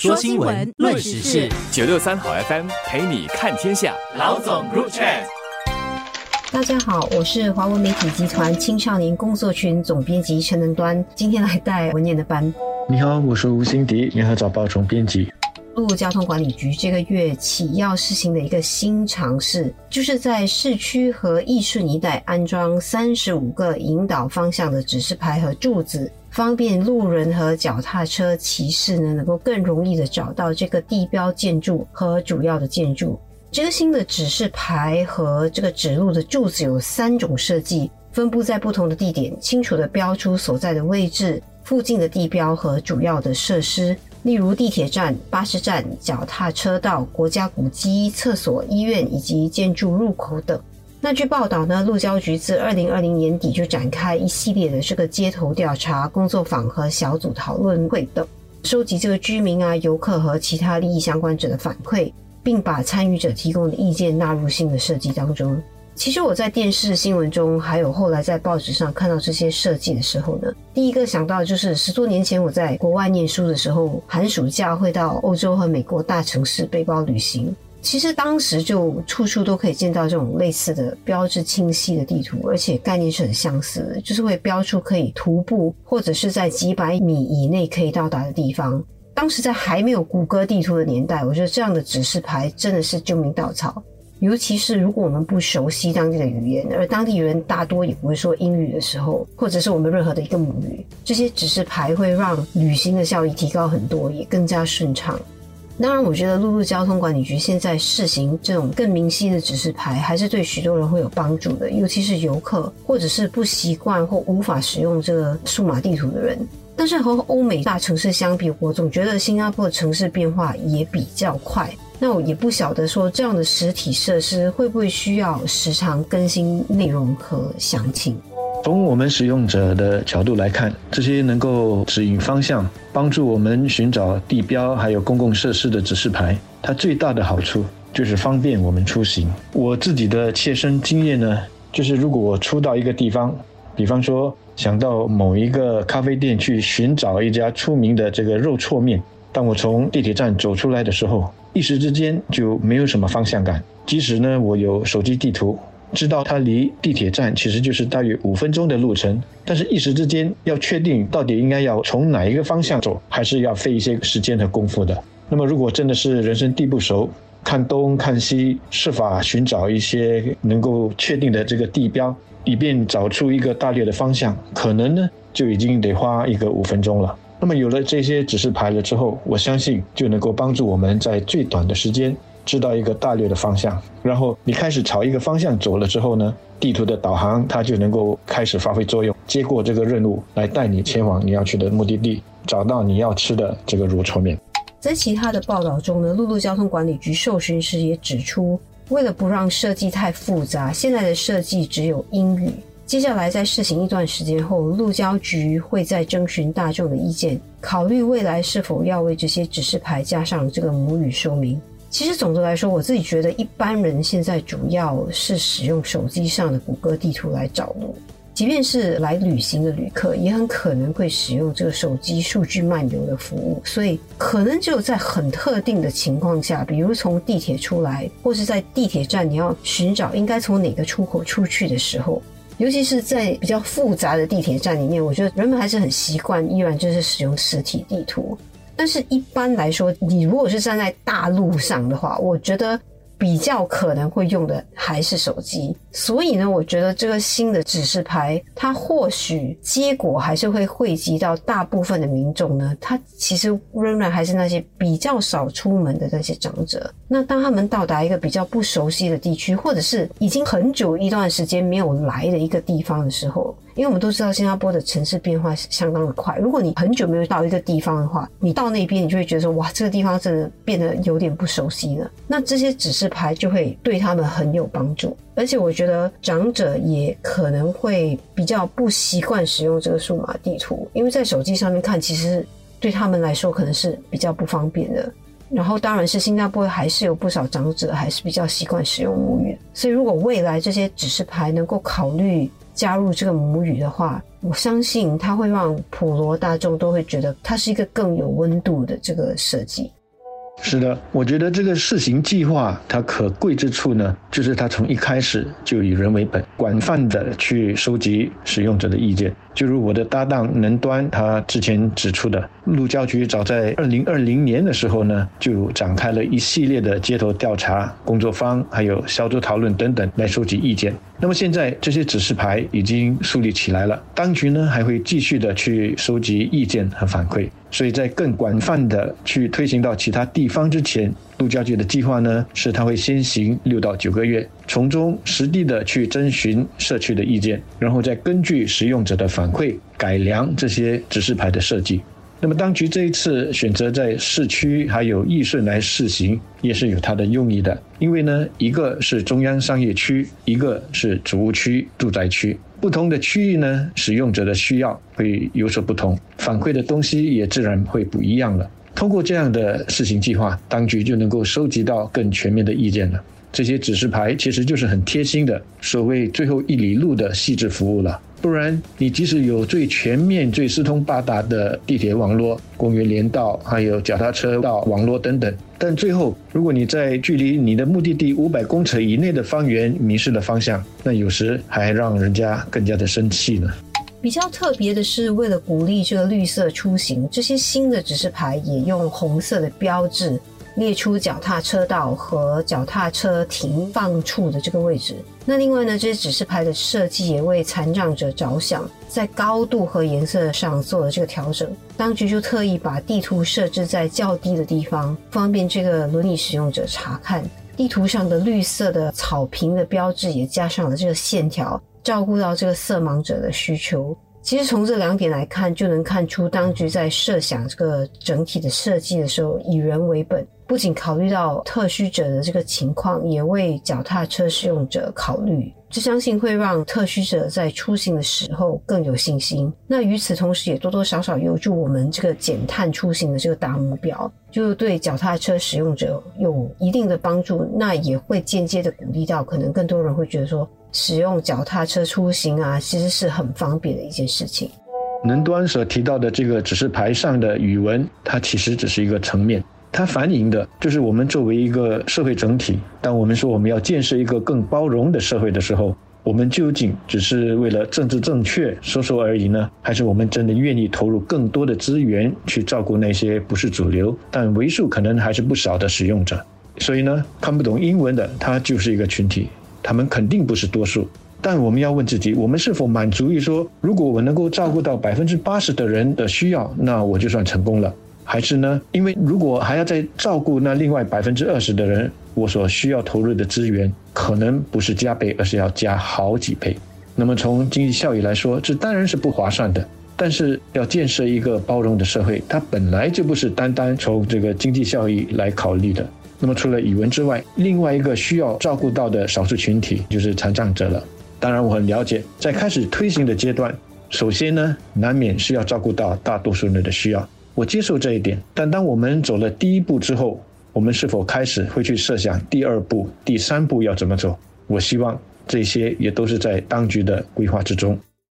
说新闻，论时事，九六三好 FM 陪你看天下。老总入场。大家好，我是华文媒体集团青少年工作群总编辑陈能端，今天来带文念的班。你好，我是吴欣迪，联合早报总编辑。路交通管理局这个月起要实行的一个新尝试，就是在市区和易顺一带安装三十五个引导方向的指示牌和柱子，方便路人和脚踏车骑士呢能够更容易的找到这个地标建筑和主要的建筑。这个新的指示牌和这个指路的柱子有三种设计，分布在不同的地点，清楚的标出所在的位置、附近的地标和主要的设施。例如地铁站、巴士站、脚踏车道、国家古迹、厕所、医院以及建筑入口等。那据报道呢，路交局自二零二零年底就展开一系列的这个街头调查、工作坊和小组讨论会等，收集这个居民啊、游客和其他利益相关者的反馈，并把参与者提供的意见纳入新的设计当中。其实我在电视新闻中，还有后来在报纸上看到这些设计的时候呢，第一个想到就是十多年前我在国外念书的时候，寒暑假会到欧洲和美国大城市背包旅行。其实当时就处处都可以见到这种类似的标志清晰的地图，而且概念是很相似的，就是会标出可以徒步或者是在几百米以内可以到达的地方。当时在还没有谷歌地图的年代，我觉得这样的指示牌真的是救命稻草。尤其是如果我们不熟悉当地的语言，而当地人大多也不会说英语的时候，或者是我们任何的一个母语，这些指示牌会让旅行的效益提高很多，也更加顺畅。当然，我觉得陆路交通管理局现在试行这种更明晰的指示牌，还是对许多人会有帮助的，尤其是游客或者是不习惯或无法使用这个数码地图的人。但是和欧美大城市相比，我总觉得新加坡的城市变化也比较快。那我也不晓得说这样的实体设施会不会需要时常更新内容和详情。从我们使用者的角度来看，这些能够指引方向、帮助我们寻找地标还有公共设施的指示牌，它最大的好处就是方便我们出行。我自己的切身经验呢，就是如果我出到一个地方，比方说想到某一个咖啡店去寻找一家出名的这个肉挫面，当我从地铁站走出来的时候。一时之间就没有什么方向感。即使呢，我有手机地图，知道它离地铁站其实就是大约五分钟的路程，但是一时之间要确定到底应该要从哪一个方向走，还是要费一些时间和功夫的。那么，如果真的是人生地不熟，看东看西，设法寻找一些能够确定的这个地标，以便找出一个大略的方向，可能呢就已经得花一个五分钟了。那么有了这些指示牌了之后，我相信就能够帮助我们在最短的时间知道一个大略的方向。然后你开始朝一个方向走了之后呢，地图的导航它就能够开始发挥作用，接过这个任务来带你前往你要去的目的地，找到你要吃的这个乳搓面。在其他的报道中呢，陆路交通管理局受询时也指出，为了不让设计太复杂，现在的设计只有英语。接下来，在试行一段时间后，路交局会再征询大众的意见，考虑未来是否要为这些指示牌加上这个母语说明。其实，总的来说，我自己觉得，一般人现在主要是使用手机上的谷歌地图来找路，即便是来旅行的旅客，也很可能会使用这个手机数据漫游的服务。所以，可能只有在很特定的情况下，比如从地铁出来，或是在地铁站你要寻找应该从哪个出口出去的时候。尤其是在比较复杂的地铁站里面，我觉得人们还是很习惯，依然就是使用实体地图。但是一般来说，你如果是站在大路上的话，我觉得。比较可能会用的还是手机，所以呢，我觉得这个新的指示牌，它或许结果还是会汇集到大部分的民众呢。它其实仍然还是那些比较少出门的那些长者。那当他们到达一个比较不熟悉的地区，或者是已经很久一段时间没有来的一个地方的时候，因为我们都知道新加坡的城市变化相当的快。如果你很久没有到一个地方的话，你到那边你就会觉得说，哇，这个地方真的变得有点不熟悉了。那这些指示。牌就会对他们很有帮助，而且我觉得长者也可能会比较不习惯使用这个数码地图，因为在手机上面看，其实对他们来说可能是比较不方便的。然后，当然是新加坡还是有不少长者还是比较习惯使用母语，所以如果未来这些指示牌能够考虑加入这个母语的话，我相信它会让普罗大众都会觉得它是一个更有温度的这个设计。是的，我觉得这个试行计划它可贵之处呢，就是它从一开始就以人为本，广泛的去收集使用者的意见。就如我的搭档能端他之前指出的，路交局早在二零二零年的时候呢，就展开了一系列的街头调查工作坊，还有小组讨论等等来收集意见。那么现在这些指示牌已经树立起来了，当局呢还会继续的去收集意见和反馈，所以在更广泛的去推行到其他地方之前，陆家嘴的计划呢是他会先行六到九个月，从中实地的去征询社区的意见，然后再根据使用者的反馈改良这些指示牌的设计。那么当局这一次选择在市区还有义顺来试行，也是有它的用意的。因为呢，一个是中央商业区，一个是主务区、住宅区，不同的区域呢，使用者的需要会有所不同，反馈的东西也自然会不一样了。通过这样的试行计划，当局就能够收集到更全面的意见了。这些指示牌其实就是很贴心的所谓最后一里路的细致服务了。不然，你即使有最全面、最四通八达的地铁网络、公园连道，还有脚踏车道网络等等，但最后，如果你在距离你的目的地五百公尺以内的方圆迷失了方向，那有时还让人家更加的生气呢。比较特别的是，为了鼓励这个绿色出行，这些新的指示牌也用红色的标志。列出脚踏车道和脚踏车停放处的这个位置。那另外呢，这些指示牌的设计也为残障者着想，在高度和颜色上做了这个调整。当局就特意把地图设置在较低的地方，方便这个轮椅使用者查看。地图上的绿色的草坪的标志也加上了这个线条，照顾到这个色盲者的需求。其实从这两点来看，就能看出当局在设想这个整体的设计的时候，以人为本，不仅考虑到特需者的这个情况，也为脚踏车使用者考虑。这相信会让特需者在出行的时候更有信心。那与此同时，也多多少少有助我们这个减碳出行的这个大目标，就对脚踏车使用者有一定的帮助。那也会间接的鼓励到，可能更多人会觉得说。使用脚踏车出行啊，其实是很方便的一件事情。能端所提到的这个指示牌上的语文，它其实只是一个层面，它反映的就是我们作为一个社会整体。当我们说我们要建设一个更包容的社会的时候，我们究竟只是为了政治正确说说而已呢，还是我们真的愿意投入更多的资源去照顾那些不是主流但为数可能还是不少的使用者？所以呢，看不懂英文的，他就是一个群体。他们肯定不是多数，但我们要问自己：我们是否满足于说，如果我能够照顾到百分之八十的人的需要，那我就算成功了？还是呢？因为如果还要再照顾那另外百分之二十的人，我所需要投入的资源可能不是加倍，而是要加好几倍。那么从经济效益来说，这当然是不划算的。但是要建设一个包容的社会，它本来就不是单单从这个经济效益来考虑的。那么，除了语文之外，另外一个需要照顾到的少数群体就是残障者了。当然，我很了解，在开始推行的阶段，首先呢，难免是要照顾到大多数人的需要，我接受这一点。但当我们走了第一步之后，我们是否开始会去设想第二步、第三步要怎么走？我希望这些也都是在当局的规划之中。